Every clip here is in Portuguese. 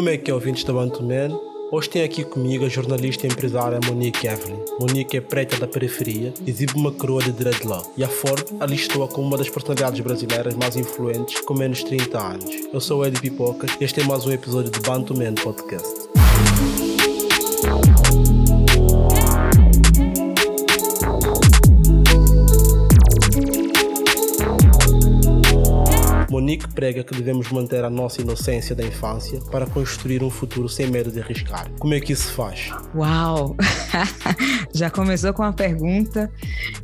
Como é que é, ouvintes da Bantuman? Hoje tem aqui comigo a jornalista e empresária Monique Evelyn. Monique é preta da periferia, exibe uma coroa de dreadlock e a Ford alistou-a como uma das personalidades brasileiras mais influentes com menos de 30 anos. Eu sou o Eddie Pipoca e este é mais um episódio do Bantu Man Podcast. Monique prega que devemos manter a nossa inocência da infância para construir um futuro sem medo de arriscar. Como é que isso se faz? Uau! Já começou com uma pergunta.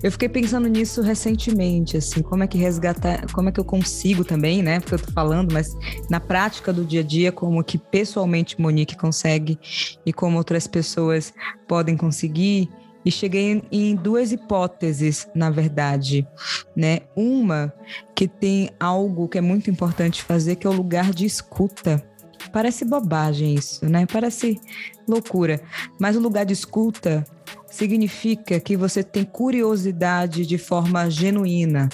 Eu fiquei pensando nisso recentemente, assim, como é que resgatar, como é que eu consigo também, né? Porque eu tô falando, mas na prática do dia a dia, como que pessoalmente Monique consegue e como outras pessoas podem conseguir e cheguei em duas hipóteses, na verdade, né? Uma que tem algo que é muito importante fazer, que é o lugar de escuta. Parece bobagem isso, né? Parece loucura, mas o lugar de escuta significa que você tem curiosidade de forma genuína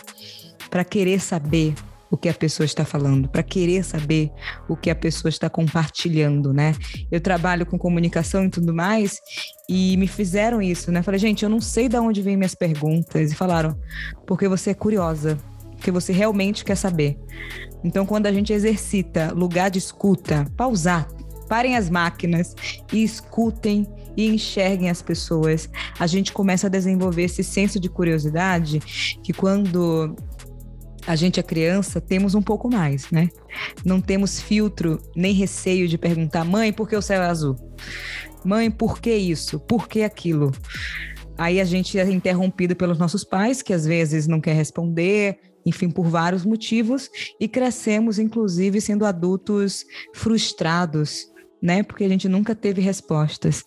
para querer saber o que a pessoa está falando, para querer saber o que a pessoa está compartilhando, né? Eu trabalho com comunicação e tudo mais, e me fizeram isso, né? Falei, gente, eu não sei de onde vêm minhas perguntas. E falaram, porque você é curiosa, porque você realmente quer saber. Então, quando a gente exercita lugar de escuta, pausar, parem as máquinas e escutem e enxerguem as pessoas, a gente começa a desenvolver esse senso de curiosidade que quando a gente é criança, temos um pouco mais, né? Não temos filtro nem receio de perguntar, mãe, por que o céu é azul? Mãe, por que isso? Por que aquilo? Aí a gente é interrompido pelos nossos pais, que às vezes não quer responder, enfim, por vários motivos, e crescemos, inclusive, sendo adultos frustrados, né? Porque a gente nunca teve respostas.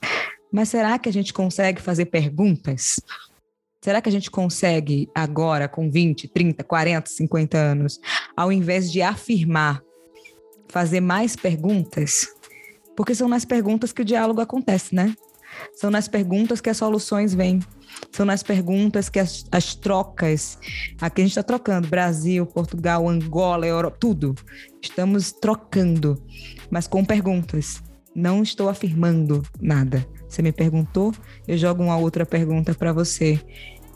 Mas será que a gente consegue fazer perguntas? Será que a gente consegue agora, com 20, 30, 40, 50 anos, ao invés de afirmar, fazer mais perguntas? Porque são nas perguntas que o diálogo acontece, né? São nas perguntas que as soluções vêm. São nas perguntas que as, as trocas. Aqui a gente está trocando Brasil, Portugal, Angola, Europa, tudo. Estamos trocando, mas com perguntas. Não estou afirmando nada. Você me perguntou, eu jogo uma outra pergunta para você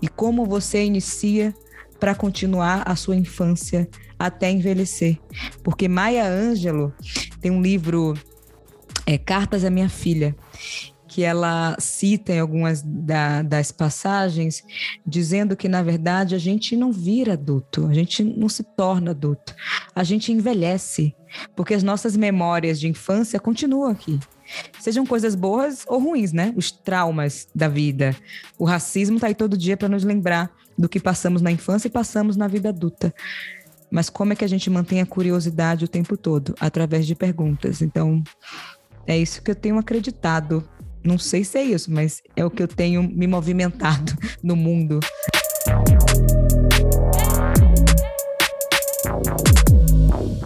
e como você inicia para continuar a sua infância até envelhecer. Porque Maya Angelou tem um livro, é, Cartas à Minha Filha, que ela cita em algumas da, das passagens, dizendo que, na verdade, a gente não vira adulto, a gente não se torna adulto, a gente envelhece, porque as nossas memórias de infância continuam aqui. Sejam coisas boas ou ruins, né? Os traumas da vida. O racismo está aí todo dia para nos lembrar do que passamos na infância e passamos na vida adulta. Mas como é que a gente mantém a curiosidade o tempo todo? Através de perguntas. Então, é isso que eu tenho acreditado. Não sei se é isso, mas é o que eu tenho me movimentado no mundo.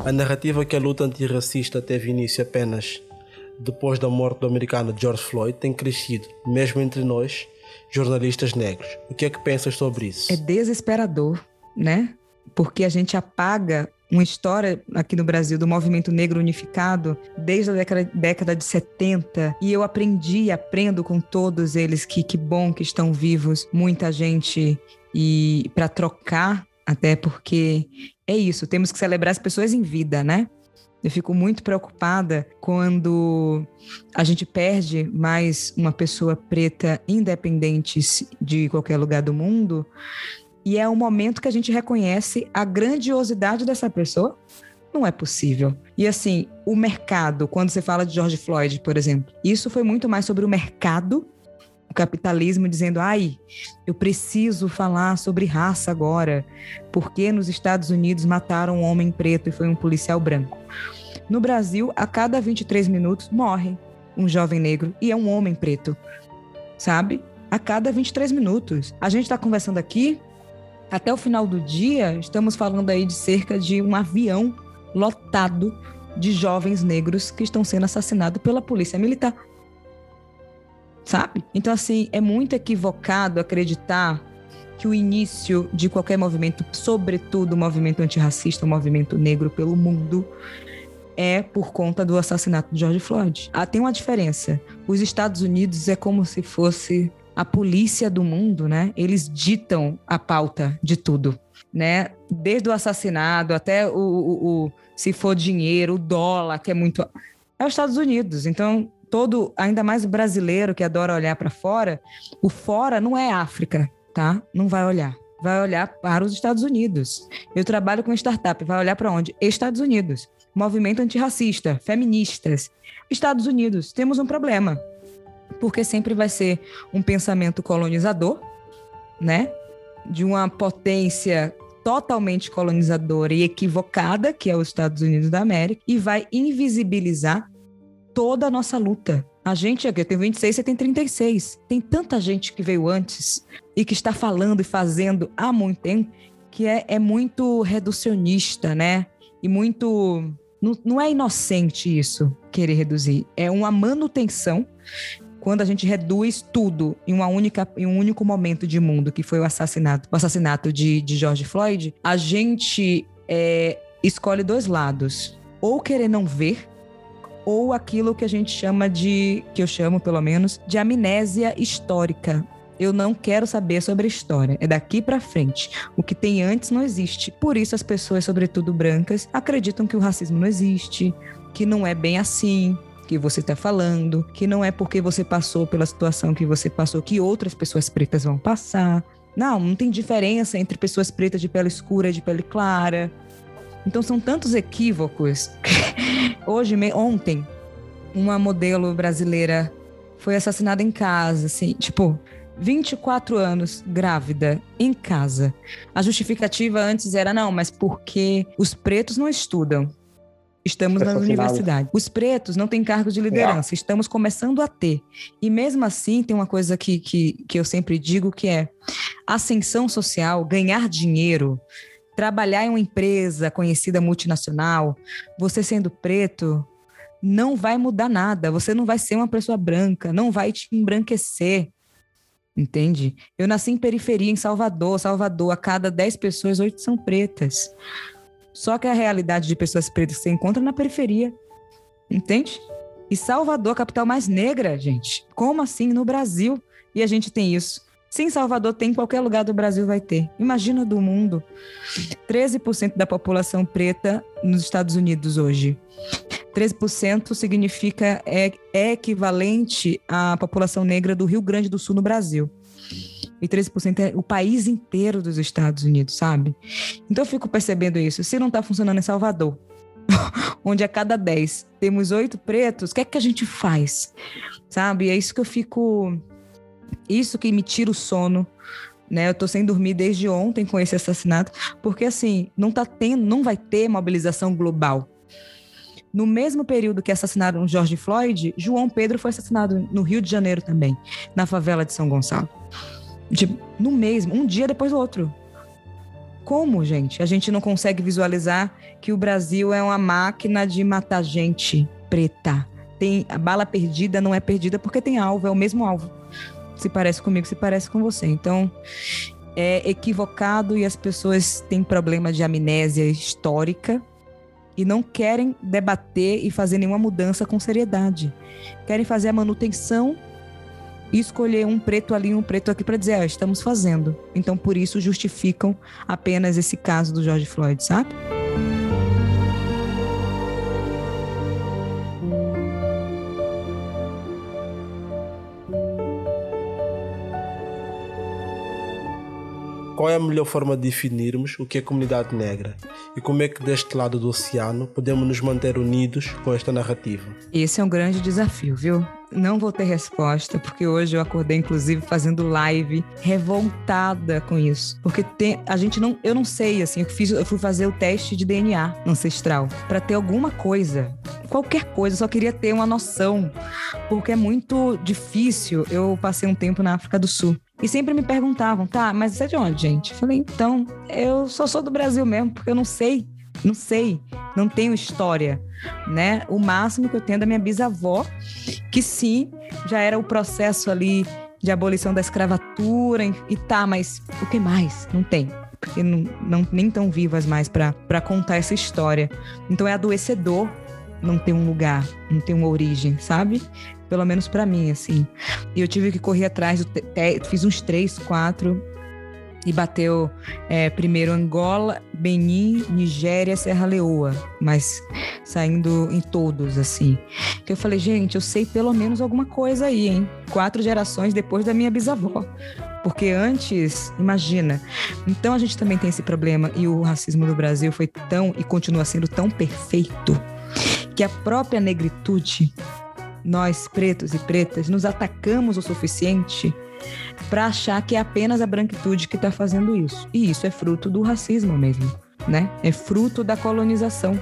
A narrativa que a luta antirracista teve início apenas depois da morte do americano George Floyd, tem crescido, mesmo entre nós, jornalistas negros. O que é que pensas sobre isso? É desesperador, né? Porque a gente apaga uma história aqui no Brasil do movimento negro unificado desde a década, década de 70 e eu aprendi aprendo com todos eles que que bom que estão vivos, muita gente e para trocar até porque é isso, temos que celebrar as pessoas em vida, né? Eu fico muito preocupada quando a gente perde mais uma pessoa preta independente de qualquer lugar do mundo. E é um momento que a gente reconhece a grandiosidade dessa pessoa. Não é possível. E assim, o mercado, quando você fala de George Floyd, por exemplo, isso foi muito mais sobre o mercado o capitalismo dizendo: ai, eu preciso falar sobre raça agora, porque nos Estados Unidos mataram um homem preto e foi um policial branco. No Brasil, a cada 23 minutos morre um jovem negro e é um homem preto, sabe? A cada 23 minutos. A gente está conversando aqui, até o final do dia, estamos falando aí de cerca de um avião lotado de jovens negros que estão sendo assassinados pela polícia militar sabe? Então, assim, é muito equivocado acreditar que o início de qualquer movimento, sobretudo o movimento antirracista, o movimento negro pelo mundo, é por conta do assassinato de George Floyd. Ah, tem uma diferença. Os Estados Unidos é como se fosse a polícia do mundo, né? Eles ditam a pauta de tudo, né? Desde o assassinato até o, o, o se for dinheiro, o dólar, que é muito. É os Estados Unidos. Então, todo, ainda mais o brasileiro que adora olhar para fora, o fora não é África, tá? Não vai olhar. Vai olhar para os Estados Unidos. Eu trabalho com startup, vai olhar para onde? Estados Unidos. Movimento antirracista, feministas. Estados Unidos. Temos um problema porque sempre vai ser um pensamento colonizador, né? De uma potência totalmente colonizadora e equivocada, que é os Estados Unidos da América, e vai invisibilizar toda a nossa luta. A gente aqui, eu tenho 26, você tem 36. Tem tanta gente que veio antes e que está falando e fazendo há muito tempo que é, é muito reducionista, né? E muito. Não, não é inocente isso, querer reduzir. É uma manutenção quando a gente reduz tudo em, uma única, em um único momento de mundo, que foi o assassinato, o assassinato de, de George Floyd, a gente é, escolhe dois lados. Ou querer não ver, ou aquilo que a gente chama de, que eu chamo pelo menos, de amnésia histórica. Eu não quero saber sobre a história. É daqui para frente. O que tem antes não existe. Por isso as pessoas, sobretudo brancas, acreditam que o racismo não existe, que não é bem assim, que você está falando, que não é porque você passou pela situação que você passou que outras pessoas pretas vão passar. Não, não tem diferença entre pessoas pretas de pele escura e de pele clara. Então são tantos equívocos. Hoje, ontem, uma modelo brasileira foi assassinada em casa, assim, tipo, 24 anos grávida em casa. A justificativa antes era não, mas porque os pretos não estudam. Estamos na universidade. Os pretos não têm cargos de liderança, estamos começando a ter. E mesmo assim, tem uma coisa que, que, que eu sempre digo que é ascensão social, ganhar dinheiro, trabalhar em uma empresa conhecida multinacional, você sendo preto, não vai mudar nada. Você não vai ser uma pessoa branca, não vai te embranquecer. Entende? Eu nasci em periferia, em Salvador. Salvador, a cada 10 pessoas, 8 são pretas. Só que a realidade de pessoas pretas se encontra na periferia. Entende? E Salvador, a capital mais negra, gente. Como assim no Brasil? E a gente tem isso. Sim, Salvador tem, em qualquer lugar do Brasil vai ter. Imagina do mundo. 13% da população preta nos Estados Unidos hoje. 13% significa é, é equivalente à população negra do Rio Grande do Sul no Brasil e 13% é o país inteiro dos Estados Unidos, sabe? Então eu fico percebendo isso. Se não está funcionando em Salvador, onde a cada 10 temos oito pretos, o que é que a gente faz? Sabe? É isso que eu fico. Isso que me tira o sono. Né, eu tô sem dormir desde ontem com esse assassinato, porque assim, não tá tendo, não vai ter mobilização global. No mesmo período que assassinaram George Floyd, João Pedro foi assassinado no Rio de Janeiro também, na favela de São Gonçalo de, no mesmo, um dia depois do outro. Como, gente? A gente não consegue visualizar que o Brasil é uma máquina de matar gente preta. Tem a bala perdida não é perdida porque tem alvo, é o mesmo alvo. Se parece comigo, se parece com você. Então, é equivocado e as pessoas têm problema de amnésia histórica e não querem debater e fazer nenhuma mudança com seriedade. Querem fazer a manutenção e escolher um preto ali um preto aqui para dizer, ah, estamos fazendo. Então, por isso, justificam apenas esse caso do George Floyd, sabe? Qual é a melhor forma de definirmos o que é comunidade negra? E como é que deste lado do oceano podemos nos manter unidos com esta narrativa? Esse é um grande desafio, viu? Não vou ter resposta, porque hoje eu acordei, inclusive, fazendo live revoltada com isso. Porque tem, a gente não. Eu não sei, assim, eu, fiz, eu fui fazer o teste de DNA ancestral para ter alguma coisa. Qualquer coisa, só queria ter uma noção. Porque é muito difícil. Eu passei um tempo na África do Sul. E sempre me perguntavam, tá, mas você é de onde, gente? Eu falei, então, eu só sou do Brasil mesmo, porque eu não sei, não sei, não tenho história, né? O máximo que eu tenho é da minha bisavó, que sim, já era o processo ali de abolição da escravatura e tá, mas o que mais? Não tem. Porque não, não nem tão vivas mais para contar essa história. Então é adoecedor não tem um lugar, não tem uma origem, sabe? Pelo menos para mim, assim. E eu tive que correr atrás, fiz uns três, quatro e bateu é, primeiro Angola, Benin, Nigéria, Serra Leoa, mas saindo em todos, assim. Que eu falei, gente, eu sei pelo menos alguma coisa aí, hein? Quatro gerações depois da minha bisavó. Porque antes, imagina. Então a gente também tem esse problema e o racismo no Brasil foi tão e continua sendo tão perfeito que a própria negritude, nós pretos e pretas, nos atacamos o suficiente para achar que é apenas a branquitude que está fazendo isso. E isso é fruto do racismo mesmo, né? É fruto da colonização,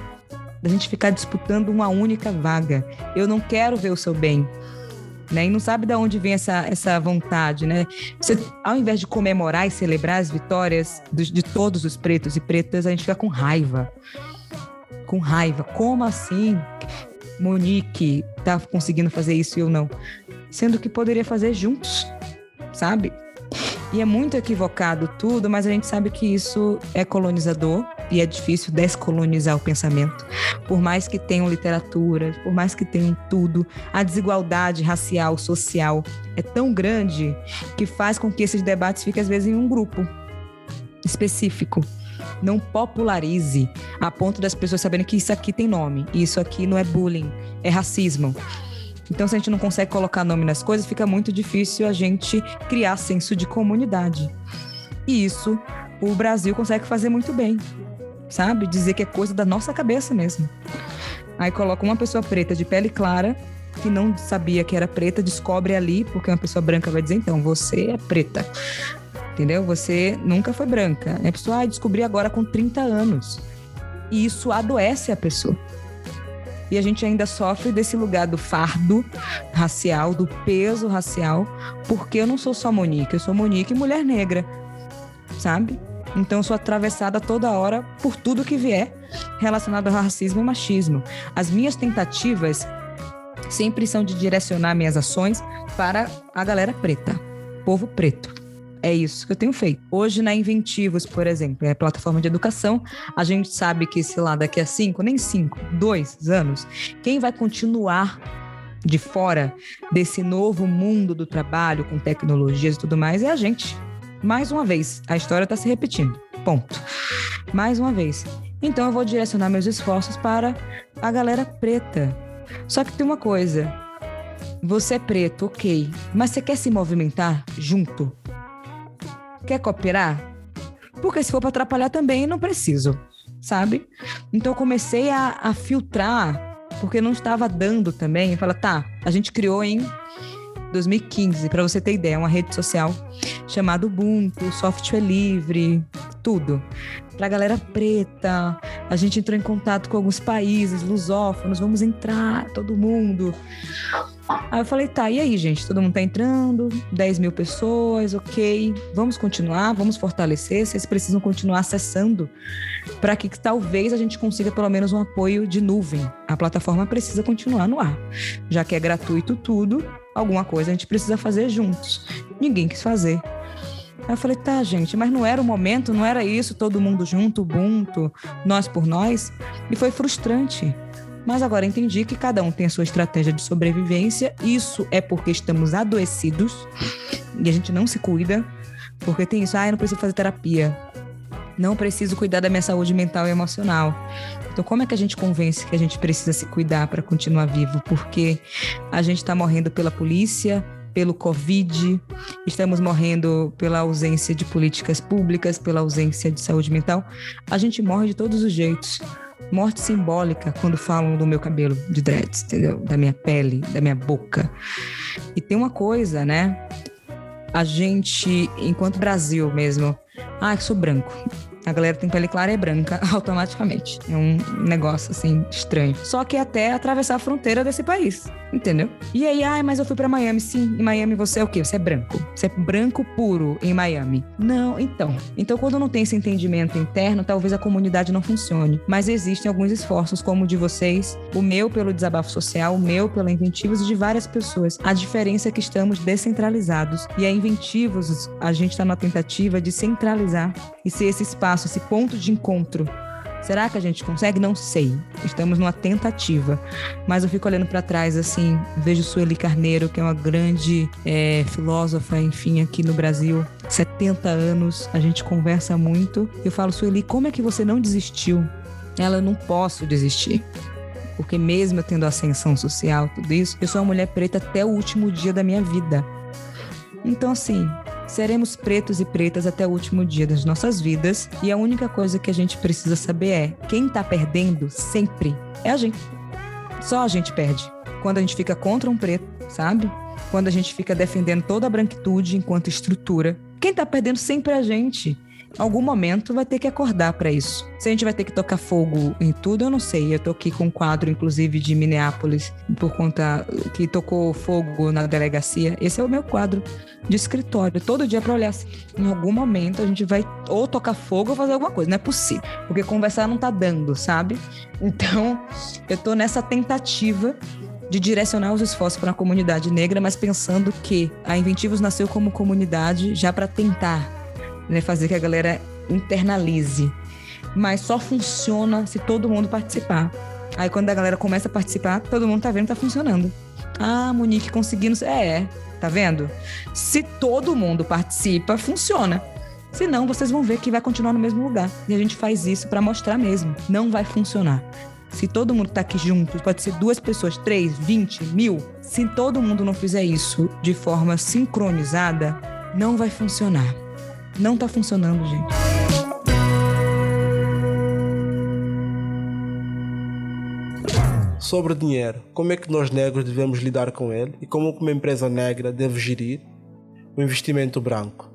da gente ficar disputando uma única vaga. Eu não quero ver o seu bem. Né? E não sabe de onde vem essa, essa vontade, né? Você, ao invés de comemorar e celebrar as vitórias de, de todos os pretos e pretas, a gente fica com raiva. Com raiva. Como assim Monique tá conseguindo fazer isso e eu não? Sendo que poderia fazer juntos sabe? E é muito equivocado tudo, mas a gente sabe que isso é colonizador e é difícil descolonizar o pensamento. Por mais que tenham literatura, por mais que tenham tudo, a desigualdade racial, social é tão grande que faz com que esses debates fiquem às vezes em um grupo específico. Não popularize a ponto das pessoas saberem que isso aqui tem nome, isso aqui não é bullying, é racismo. Então, se a gente não consegue colocar nome nas coisas, fica muito difícil a gente criar senso de comunidade. E isso o Brasil consegue fazer muito bem, sabe? Dizer que é coisa da nossa cabeça mesmo. Aí coloca uma pessoa preta de pele clara que não sabia que era preta, descobre ali, porque uma pessoa branca vai dizer, então, você é preta. Entendeu? Você nunca foi branca. A pessoa ah, descobri agora com 30 anos. E isso adoece a pessoa e a gente ainda sofre desse lugar do fardo racial, do peso racial, porque eu não sou só Monique, eu sou Monique mulher negra, sabe? Então eu sou atravessada toda hora por tudo que vier relacionado ao racismo e machismo. As minhas tentativas sempre são de direcionar minhas ações para a galera preta, povo preto. É isso que eu tenho feito. Hoje, na Inventivos, por exemplo, é plataforma de educação, a gente sabe que, sei lá, daqui a cinco, nem cinco, dois anos, quem vai continuar de fora desse novo mundo do trabalho com tecnologias e tudo mais é a gente. Mais uma vez, a história está se repetindo. Ponto. Mais uma vez. Então eu vou direcionar meus esforços para a galera preta. Só que tem uma coisa. Você é preto, ok. Mas você quer se movimentar junto? Quer cooperar? Porque se for para atrapalhar também, não preciso, sabe? Então eu comecei a, a filtrar, porque não estava dando também. Fala, tá, a gente criou em 2015, para você ter ideia, uma rede social chamada Ubuntu, software livre, tudo. Para a galera preta, a gente entrou em contato com alguns países lusófonos, vamos entrar, todo mundo. Aí eu falei, tá, e aí, gente? Todo mundo tá entrando, 10 mil pessoas, ok. Vamos continuar, vamos fortalecer. Vocês precisam continuar acessando para que, talvez a gente consiga pelo menos um apoio de nuvem. A plataforma precisa continuar no ar. Já que é gratuito tudo, alguma coisa a gente precisa fazer juntos. Ninguém quis fazer. Aí eu falei, tá, gente, mas não era o momento, não era isso, todo mundo junto, Ubuntu, nós por nós. E foi frustrante. Mas agora entendi que cada um tem a sua estratégia de sobrevivência. Isso é porque estamos adoecidos e a gente não se cuida. Porque tem isso, ah, eu não preciso fazer terapia. Não preciso cuidar da minha saúde mental e emocional. Então, como é que a gente convence que a gente precisa se cuidar para continuar vivo? Porque a gente está morrendo pela polícia, pelo Covid, estamos morrendo pela ausência de políticas públicas, pela ausência de saúde mental. A gente morre de todos os jeitos morte simbólica quando falam do meu cabelo de dreads, entendeu? Da minha pele, da minha boca. E tem uma coisa, né? A gente, enquanto Brasil mesmo, ah, eu sou branco a galera tem pele clara e branca automaticamente. É um negócio assim estranho. Só que até atravessar a fronteira desse país, entendeu? E aí, ai, mas eu fui para Miami. Sim, em Miami você é o quê? Você é branco. Você é branco puro em Miami. Não, então. Então, quando não tem esse entendimento interno, talvez a comunidade não funcione. Mas existem alguns esforços, como o de vocês, o meu pelo desabafo social, o meu pela Inventivos e de várias pessoas. A diferença é que estamos descentralizados. E a Inventivos, a gente está na tentativa de centralizar e ser esse espaço espaço, esse ponto de encontro Será que a gente consegue? Não sei. Estamos numa tentativa. Mas eu fico olhando para trás, assim, vejo Sueli Carneiro, que é uma grande é, filósofa, enfim, aqui no Brasil. 70 anos, a gente conversa muito. Eu falo, Sueli, como é que você não desistiu? Ela, não posso desistir porque mesmo eu tendo ascensão social, tudo isso, eu sou uma mulher preta até o último dia da minha vida. Então, assim, seremos pretos e pretas até o último dia das nossas vidas, e a única coisa que a gente precisa saber é: quem tá perdendo sempre é a gente. Só a gente perde. Quando a gente fica contra um preto, sabe? Quando a gente fica defendendo toda a branquitude enquanto estrutura, quem tá perdendo sempre é a gente algum momento vai ter que acordar para isso. Se a gente vai ter que tocar fogo em tudo, eu não sei. Eu tô aqui com um quadro, inclusive, de Minneapolis, por conta que tocou fogo na delegacia. Esse é o meu quadro de escritório. Todo dia para olhar assim. Em algum momento a gente vai ou tocar fogo ou fazer alguma coisa. Não é possível. Porque conversar não tá dando, sabe? Então, eu tô nessa tentativa de direcionar os esforços para a comunidade negra, mas pensando que a Inventivos nasceu como comunidade já para tentar né? Fazer que a galera internalize. Mas só funciona se todo mundo participar. Aí quando a galera começa a participar, todo mundo tá vendo que tá funcionando. Ah, Monique conseguindo. É, tá vendo? Se todo mundo participa, funciona. Senão, vocês vão ver que vai continuar no mesmo lugar. E a gente faz isso para mostrar mesmo. Não vai funcionar. Se todo mundo tá aqui junto, pode ser duas pessoas, três, vinte, mil. Se todo mundo não fizer isso de forma sincronizada, não vai funcionar. Não tá funcionando, gente. Sobre o dinheiro, como é que nós negros devemos lidar com ele e como uma empresa negra deve gerir o investimento branco,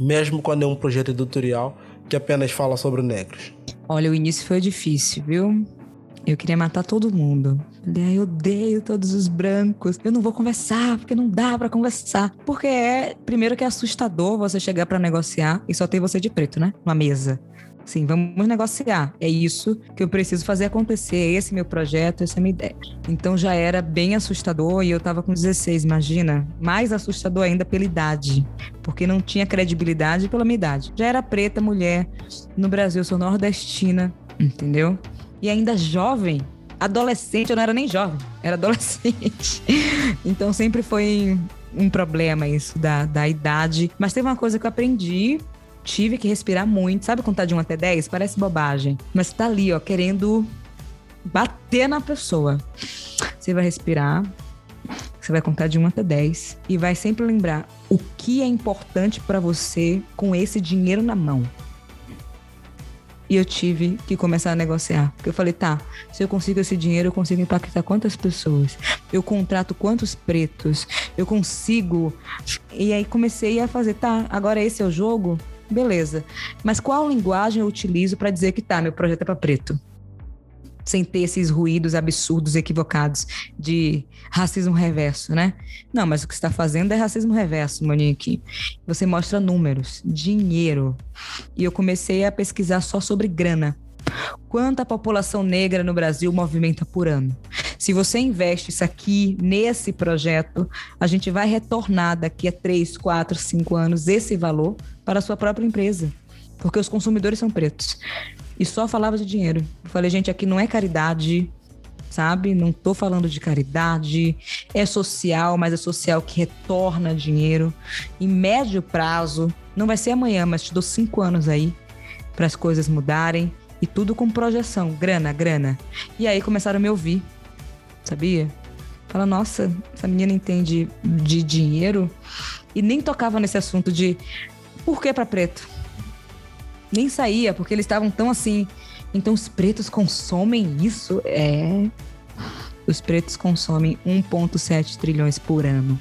mesmo quando é um projeto editorial que apenas fala sobre negros? Olha, o início foi difícil, viu? Eu queria matar todo mundo. Eu odeio todos os brancos. Eu não vou conversar, porque não dá para conversar. Porque é, primeiro que é assustador você chegar para negociar e só ter você de preto, né? Uma mesa. Sim, vamos negociar. É isso que eu preciso fazer acontecer. É esse meu projeto, essa é minha ideia. Então já era bem assustador e eu tava com 16, imagina. Mais assustador ainda pela idade, porque não tinha credibilidade pela minha idade. Já era preta, mulher. No Brasil, sou nordestina, entendeu? E ainda jovem, adolescente, eu não era nem jovem, era adolescente. então sempre foi um problema isso da, da idade. Mas teve uma coisa que eu aprendi tive que respirar muito. Sabe contar de 1 até 10? Parece bobagem. Mas tá ali, ó, querendo bater na pessoa. Você vai respirar. Você vai contar de 1 até 10 e vai sempre lembrar o que é importante para você com esse dinheiro na mão. E eu tive que começar a negociar. Porque eu falei, tá, se eu consigo esse dinheiro, eu consigo impactar quantas pessoas? Eu contrato quantos pretos? Eu consigo. E aí comecei a fazer, tá, agora esse é o jogo? Beleza. Mas qual linguagem eu utilizo para dizer que tá, meu projeto é para preto? Sem ter esses ruídos absurdos, equivocados de racismo reverso, né? Não, mas o que está fazendo é racismo reverso, Monique. Você mostra números, dinheiro. E eu comecei a pesquisar só sobre grana. Quanta a população negra no Brasil movimenta por ano? Se você investe isso aqui nesse projeto, a gente vai retornar daqui a 3, 4, 5 anos esse valor para a sua própria empresa. Porque os consumidores são pretos e só falava de dinheiro. Eu falei, gente, aqui não é caridade, sabe? Não tô falando de caridade, é social, mas é social que retorna dinheiro. Em médio prazo, não vai ser amanhã, mas te dou cinco anos aí para as coisas mudarem e tudo com projeção, grana, grana. E aí começaram a me ouvir, sabia? Fala, nossa, essa menina entende de dinheiro e nem tocava nesse assunto de por que para preto? Nem saía, porque eles estavam tão assim. Então os pretos consomem isso? É. Os pretos consomem 1,7 trilhões por ano.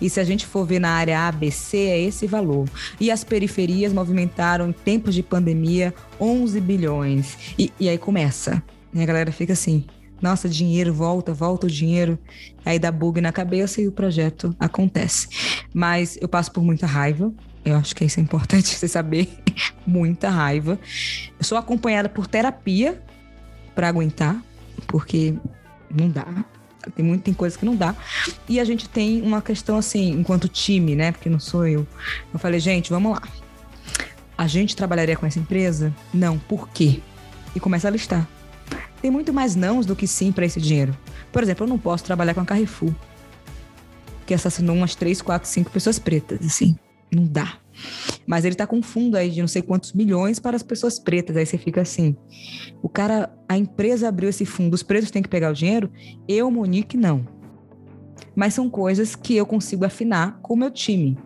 E se a gente for ver na área ABC, é esse valor. E as periferias movimentaram, em tempos de pandemia, 11 bilhões. E, e aí começa. E a galera fica assim: nossa, dinheiro, volta, volta o dinheiro. Aí dá bug na cabeça e o projeto acontece. Mas eu passo por muita raiva, eu acho que isso é importante você saber. Muita raiva. Eu sou acompanhada por terapia para aguentar, porque não dá. Tem muita coisa que não dá. E a gente tem uma questão assim, enquanto time, né? Porque não sou eu. Eu falei, gente, vamos lá. A gente trabalharia com essa empresa? Não. Por quê? e começa a listar. Tem muito mais nãos do que sim para esse dinheiro. Por exemplo, eu não posso trabalhar com a Carrefour, que assassinou umas 3, 4, 5 pessoas pretas, assim. Não dá. Mas ele tá com fundo aí de não sei quantos milhões para as pessoas pretas. Aí você fica assim: o cara, a empresa abriu esse fundo, os pretos têm que pegar o dinheiro, eu, Monique, não. Mas são coisas que eu consigo afinar com o meu time.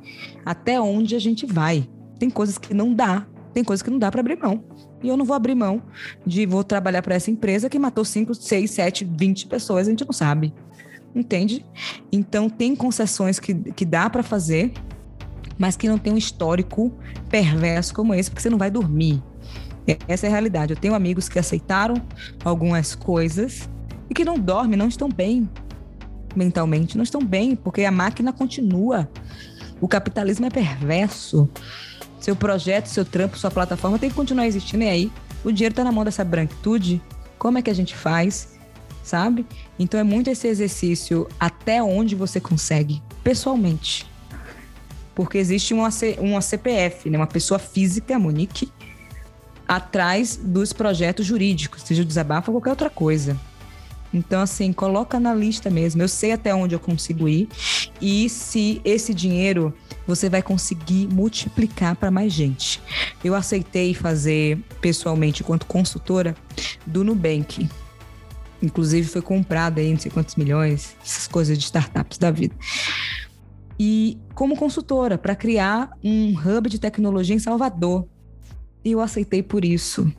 Até onde a gente vai. Tem coisas que não dá, tem coisas que não dá para abrir mão. E eu não vou abrir mão de vou trabalhar para essa empresa que matou 5, 6, 7, 20 pessoas, a gente não sabe. Entende? Então tem concessões que, que dá para fazer mas que não tem um histórico perverso como esse, porque você não vai dormir. Essa é a realidade. Eu tenho amigos que aceitaram algumas coisas e que não dormem, não estão bem mentalmente, não estão bem, porque a máquina continua. O capitalismo é perverso. Seu projeto, seu trampo, sua plataforma tem que continuar existindo. E aí, o dinheiro está na mão dessa branquitude. Como é que a gente faz? Sabe? Então é muito esse exercício até onde você consegue, pessoalmente porque existe uma, uma CPF, né, uma pessoa física, a Monique, atrás dos projetos jurídicos, seja o desabafo ou qualquer outra coisa. Então, assim, coloca na lista mesmo. Eu sei até onde eu consigo ir e se esse dinheiro você vai conseguir multiplicar para mais gente. Eu aceitei fazer pessoalmente, enquanto consultora, do Nubank. Inclusive, foi comprada aí, não sei quantos milhões, essas coisas de startups da vida e como consultora para criar um hub de tecnologia em Salvador. E eu aceitei por isso.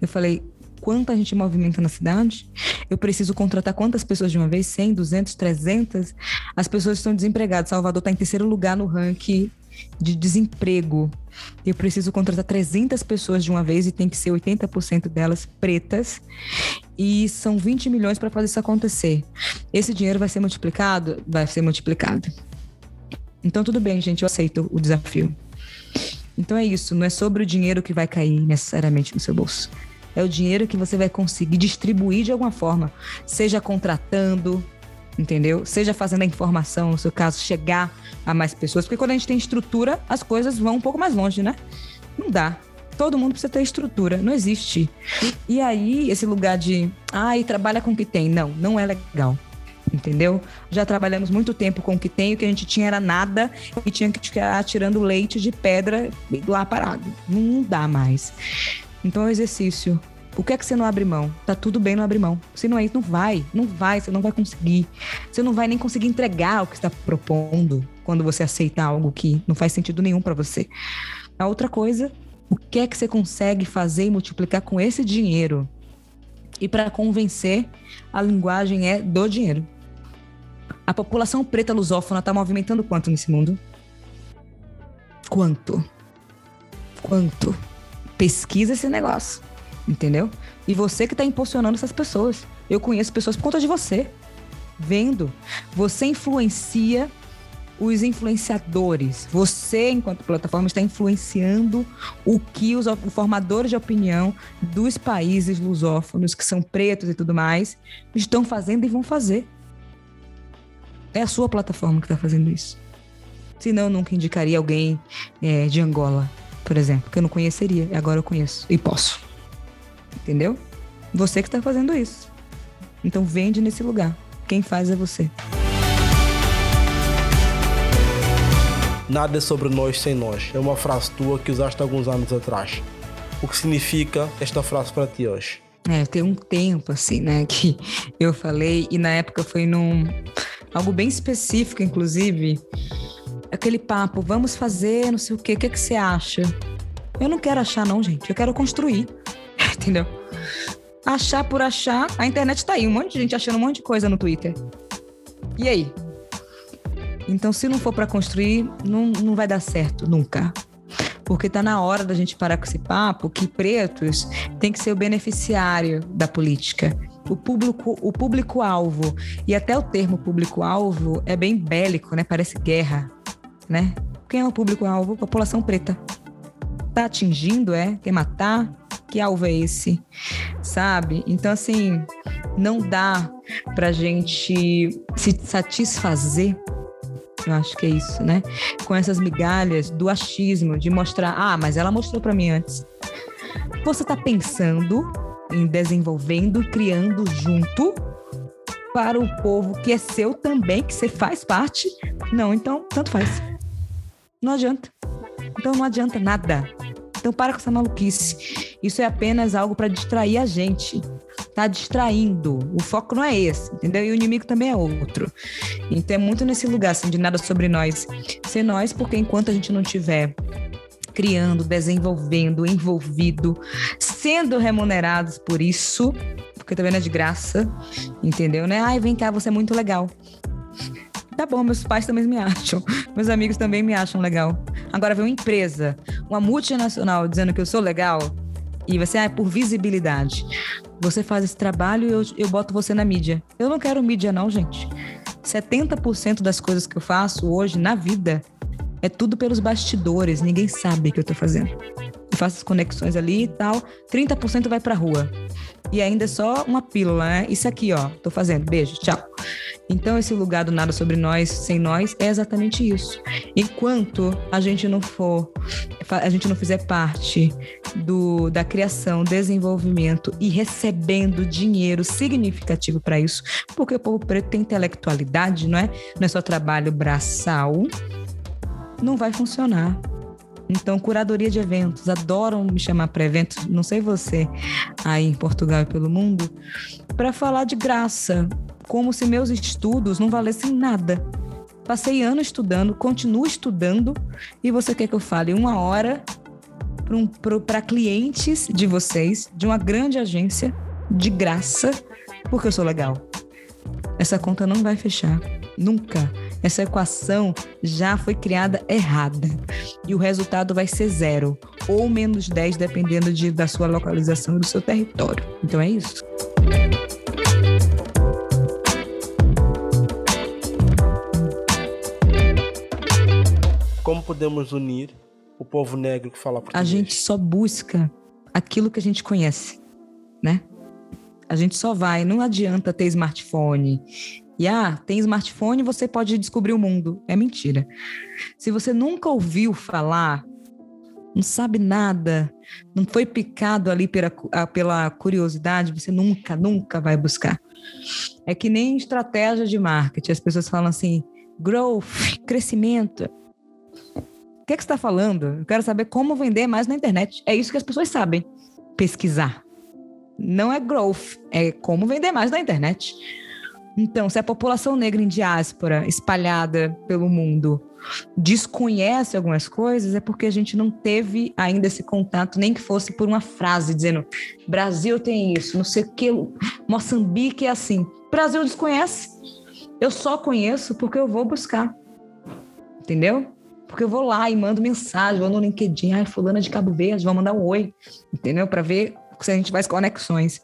Eu falei, quanta gente movimenta na cidade? Eu preciso contratar quantas pessoas de uma vez? 100, 200, 300? As pessoas estão desempregadas. Salvador está em terceiro lugar no ranking de desemprego. Eu preciso contratar 300 pessoas de uma vez e tem que ser 80% delas pretas. E são 20 milhões para fazer isso acontecer. Esse dinheiro vai ser multiplicado? Vai ser multiplicado. Então, tudo bem, gente, eu aceito o desafio. Então é isso, não é sobre o dinheiro que vai cair necessariamente no seu bolso. É o dinheiro que você vai conseguir distribuir de alguma forma, seja contratando, entendeu? Seja fazendo a informação, no seu caso, chegar a mais pessoas, porque quando a gente tem estrutura, as coisas vão um pouco mais longe, né? Não dá. Todo mundo precisa ter estrutura, não existe. E aí, esse lugar de, ai, ah, trabalha com o que tem. Não, não é legal entendeu? Já trabalhamos muito tempo com o que tem, o que a gente tinha era nada e tinha que ficar tirando leite de pedra lá parado. Não dá mais. Então é exercício. O que é que você não abre mão? Tá tudo bem não abrir mão. Se não é isso, não vai. Não vai, você não vai conseguir. Você não vai nem conseguir entregar o que está propondo quando você aceita algo que não faz sentido nenhum para você. A outra coisa, o que é que você consegue fazer e multiplicar com esse dinheiro? E para convencer, a linguagem é do dinheiro. A população preta lusófona está movimentando quanto nesse mundo? Quanto? Quanto? Pesquisa esse negócio, entendeu? E você que está impulsionando essas pessoas. Eu conheço pessoas por conta de você. Vendo. Você influencia os influenciadores. Você, enquanto plataforma, está influenciando o que os formadores de opinião dos países lusófonos, que são pretos e tudo mais, estão fazendo e vão fazer. É a sua plataforma que está fazendo isso. Senão, eu nunca indicaria alguém é, de Angola, por exemplo, que eu não conheceria. Agora eu conheço e posso. Entendeu? Você que está fazendo isso. Então, vende nesse lugar. Quem faz é você. Nada é sobre nós sem nós. É uma frase tua que usaste alguns anos atrás. O que significa esta frase para ti hoje? É, tem um tempo, assim, né, que eu falei, e na época foi num, algo bem específico, inclusive. Aquele papo, vamos fazer, não sei o quê, o que, que você acha? Eu não quero achar, não, gente. Eu quero construir. Entendeu? Achar por achar, a internet tá aí, um monte de gente achando um monte de coisa no Twitter. E aí? Então, se não for para construir, não, não vai dar certo nunca. Porque tá na hora da gente parar com esse papo que pretos tem que ser o beneficiário da política o público o público alvo e até o termo público alvo é bem bélico, né? Parece guerra, né? Quem é o público alvo? População preta. Tá atingindo, é? Quer matar? Que alvo é esse? Sabe? Então assim, não dá pra gente se satisfazer eu acho que é isso, né? Com essas migalhas do achismo, de mostrar, ah, mas ela mostrou para mim antes. Você está pensando em desenvolvendo, criando junto para o povo que é seu também, que você faz parte? Não, então tanto faz. Não adianta. Então não adianta nada. Então para com essa maluquice. Isso é apenas algo para distrair a gente. Tá distraindo. O foco não é esse, entendeu? E o inimigo também é outro. Então é muito nesse lugar assim de nada sobre nós. Ser nós, porque enquanto a gente não tiver criando, desenvolvendo, envolvido, sendo remunerados por isso, porque também não é de graça, entendeu? Né? Ai, vem cá, você é muito legal. Tá bom, meus pais também me acham, meus amigos também me acham legal. Agora vem uma empresa, uma multinacional dizendo que eu sou legal e você, ah, é por visibilidade. Você faz esse trabalho e eu, eu boto você na mídia. Eu não quero mídia, não, gente. 70% das coisas que eu faço hoje na vida é tudo pelos bastidores, ninguém sabe o que eu tô fazendo. Eu faço as conexões ali e tal, 30% vai pra rua. E ainda é só uma pílula, né? Isso aqui, ó, tô fazendo. Beijo, tchau. Então, esse lugar do nada sobre nós, sem nós, é exatamente isso. Enquanto a gente não for, a gente não fizer parte do, da criação, desenvolvimento e recebendo dinheiro significativo para isso, porque o povo preto tem intelectualidade, não é? Não é só trabalho braçal, não vai funcionar. Então, curadoria de eventos, adoram me chamar para eventos, não sei você, aí em Portugal e pelo mundo, para falar de graça, como se meus estudos não valessem nada. Passei anos estudando, continuo estudando, e você quer que eu fale uma hora para clientes de vocês, de uma grande agência, de graça, porque eu sou legal. Essa conta não vai fechar, nunca essa equação já foi criada errada e o resultado vai ser zero ou menos 10, dependendo de, da sua localização e do seu território. Então é isso. Como podemos unir o povo negro que fala português? A gente só busca aquilo que a gente conhece, né? A gente só vai, não adianta ter smartphone, e ah, tem smartphone, você pode descobrir o mundo. É mentira. Se você nunca ouviu falar, não sabe nada, não foi picado ali pela, pela curiosidade, você nunca, nunca vai buscar. É que nem estratégia de marketing. As pessoas falam assim, growth, crescimento. O que, é que você está falando? Eu quero saber como vender mais na internet. É isso que as pessoas sabem pesquisar. Não é growth, é como vender mais na internet. Então, se a população negra em diáspora, espalhada pelo mundo, desconhece algumas coisas, é porque a gente não teve ainda esse contato, nem que fosse por uma frase dizendo: Brasil tem isso, não sei o que, Moçambique é assim. Brasil desconhece. Eu só conheço porque eu vou buscar. Entendeu? Porque eu vou lá e mando mensagem, vou no LinkedIn, ai, fulana de Cabo Verde, vou mandar um oi, entendeu? Para ver se a gente faz conexões.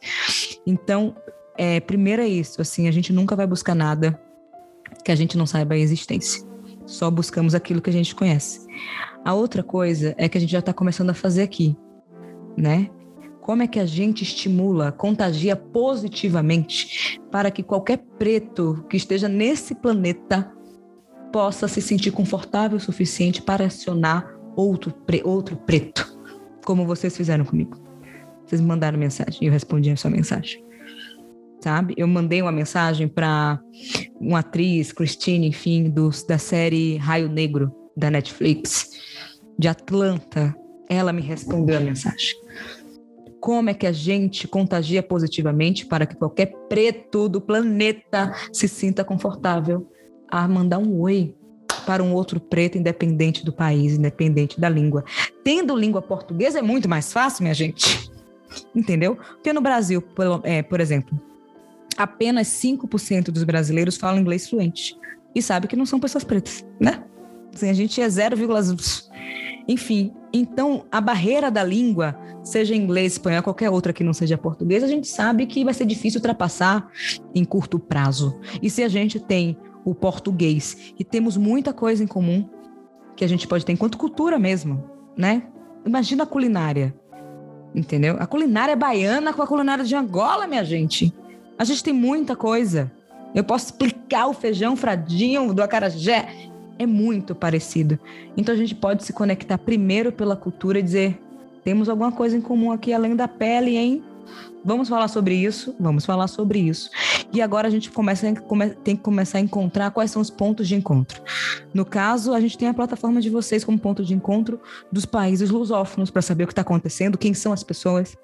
Então, é, primeiro é isso, assim, a gente nunca vai buscar nada que a gente não saiba a existência. Só buscamos aquilo que a gente conhece. A outra coisa é que a gente já está começando a fazer aqui, né? Como é que a gente estimula, contagia positivamente para que qualquer preto que esteja nesse planeta possa se sentir confortável o suficiente para acionar outro, pre outro preto, como vocês fizeram comigo. Vocês me mandaram mensagem e eu respondi a sua mensagem sabe? Eu mandei uma mensagem para uma atriz, Christine, enfim, do, da série Raio Negro da Netflix, de Atlanta. Ela me respondeu a mensagem. Como é que a gente contagia positivamente para que qualquer preto do planeta se sinta confortável a mandar um oi para um outro preto, independente do país, independente da língua. Tendo língua portuguesa é muito mais fácil, minha gente. Entendeu? Porque no Brasil, por, é, por exemplo, apenas 5% dos brasileiros falam inglês fluente. E sabe que não são pessoas pretas, né? Assim, a gente é 0, enfim. Então, a barreira da língua, seja inglês, espanhol, qualquer outra que não seja português, a gente sabe que vai ser difícil ultrapassar em curto prazo. E se a gente tem o português e temos muita coisa em comum que a gente pode ter enquanto cultura mesmo, né? Imagina a culinária, entendeu? A culinária baiana com a culinária de Angola, minha gente. A gente tem muita coisa. Eu posso explicar o feijão fradinho do acarajé. É muito parecido. Então a gente pode se conectar primeiro pela cultura e dizer: temos alguma coisa em comum aqui além da pele, hein? Vamos falar sobre isso, vamos falar sobre isso. E agora a gente começa, tem que começar a encontrar quais são os pontos de encontro. No caso, a gente tem a plataforma de vocês como ponto de encontro dos países lusófonos para saber o que está acontecendo, quem são as pessoas,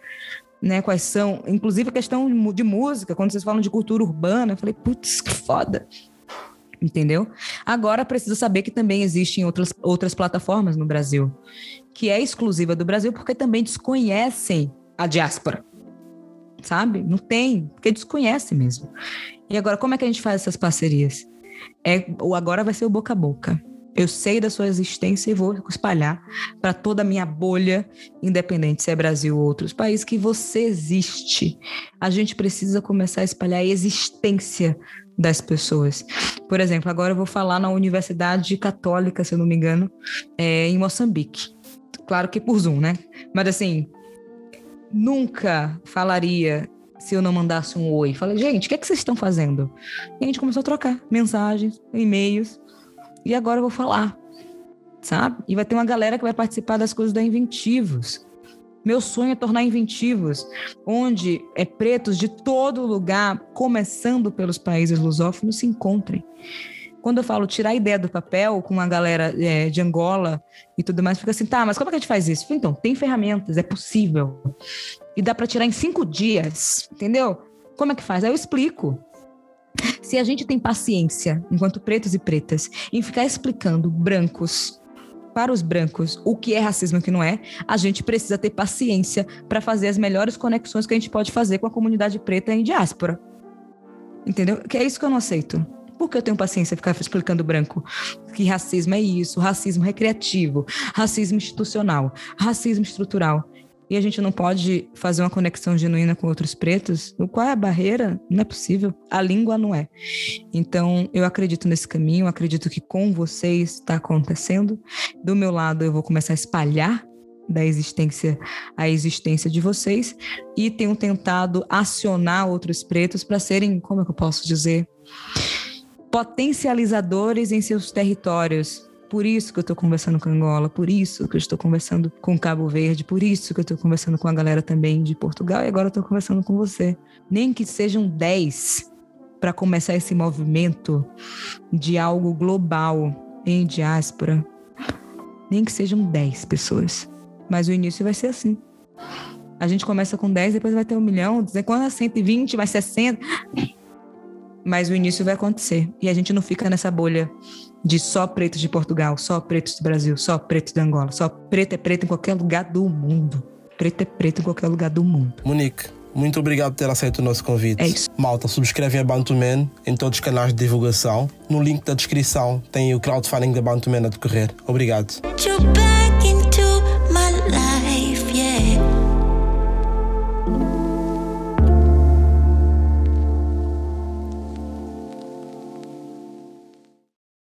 né? Quais são, inclusive a questão de música, quando vocês falam de cultura urbana, eu falei, putz, que foda entendeu? Agora precisa saber que também existem outras, outras plataformas no Brasil, que é exclusiva do Brasil porque também desconhecem a diáspora sabe? Não tem, porque desconhece mesmo. E agora, como é que a gente faz essas parcerias? É, agora vai ser o boca a boca. Eu sei da sua existência e vou espalhar para toda a minha bolha, independente se é Brasil ou outros países, que você existe. A gente precisa começar a espalhar a existência das pessoas. Por exemplo, agora eu vou falar na Universidade Católica, se eu não me engano, é, em Moçambique. Claro que por Zoom, né? Mas assim, nunca falaria se eu não mandasse um oi. Falei, gente, o que, é que vocês estão fazendo? E a gente começou a trocar mensagens, e-mails. E agora eu vou falar, sabe? E vai ter uma galera que vai participar das coisas da Inventivos. Meu sonho é tornar Inventivos, onde é pretos de todo lugar, começando pelos países lusófonos, se encontrem. Quando eu falo tirar a ideia do papel com uma galera é, de Angola e tudo mais, fica assim, tá, mas como é que a gente faz isso? Então, tem ferramentas, é possível. E dá para tirar em cinco dias, entendeu? Como é que faz? Aí eu explico. Se a gente tem paciência, enquanto pretos e pretas, em ficar explicando brancos para os brancos o que é racismo e o que não é, a gente precisa ter paciência para fazer as melhores conexões que a gente pode fazer com a comunidade preta em diáspora. Entendeu? Que é isso que eu não aceito. Por que eu tenho paciência ficar explicando branco que racismo é isso, racismo recreativo, racismo institucional, racismo estrutural? E a gente não pode fazer uma conexão genuína com outros pretos? Qual é a barreira? Não é possível. A língua não é. Então, eu acredito nesse caminho, acredito que com vocês está acontecendo. Do meu lado, eu vou começar a espalhar da existência a existência de vocês e tenho tentado acionar outros pretos para serem, como é que eu posso dizer, potencializadores em seus territórios. Por isso que eu estou conversando com Angola, por isso que eu estou conversando com Cabo Verde, por isso que eu estou conversando com a galera também de Portugal e agora estou conversando com você. Nem que sejam 10 para começar esse movimento de algo global em diáspora. Nem que sejam 10 pessoas. Mas o início vai ser assim. A gente começa com 10, depois vai ter um milhão, quando é 120, vai 60 mas o início vai acontecer. E a gente não fica nessa bolha de só pretos de Portugal, só pretos do Brasil, só pretos de Angola. Só preto é preto em qualquer lugar do mundo. Preto é preto em qualquer lugar do mundo. Monique, muito obrigado por ter aceito o nosso convite. É isso. Malta, subscrevem a Bantuman em todos os canais de divulgação. No link da descrição tem o crowdfunding da Bantuman a decorrer. Obrigado.